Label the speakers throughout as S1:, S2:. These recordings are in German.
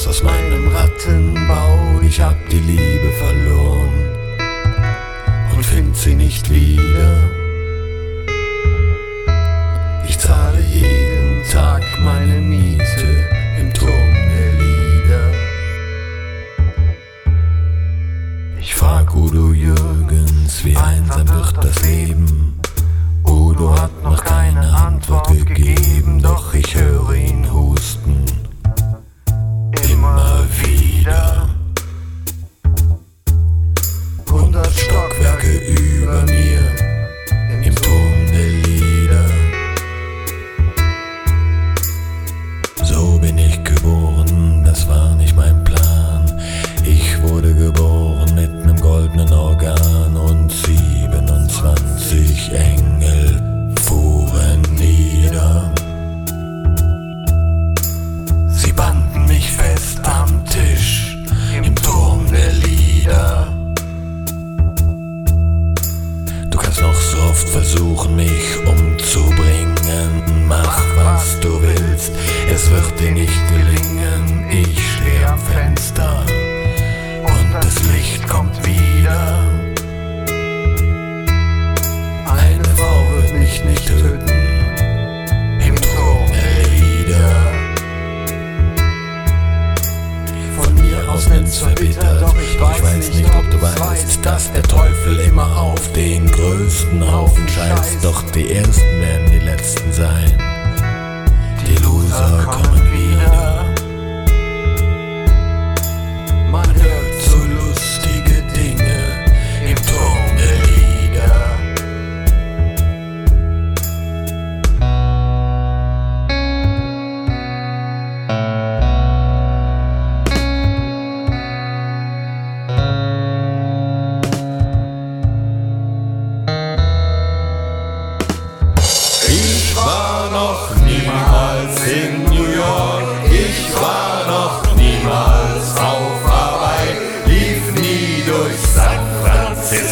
S1: raus aus meinem Rattenbau. Ich hab die Liebe verloren und find sie nicht wieder. eng. heißt, dass der Teufel immer auf den größten Haufen scheißt. Doch die ersten werden die letzten sein.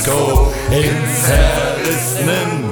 S1: go. In Herr ist nen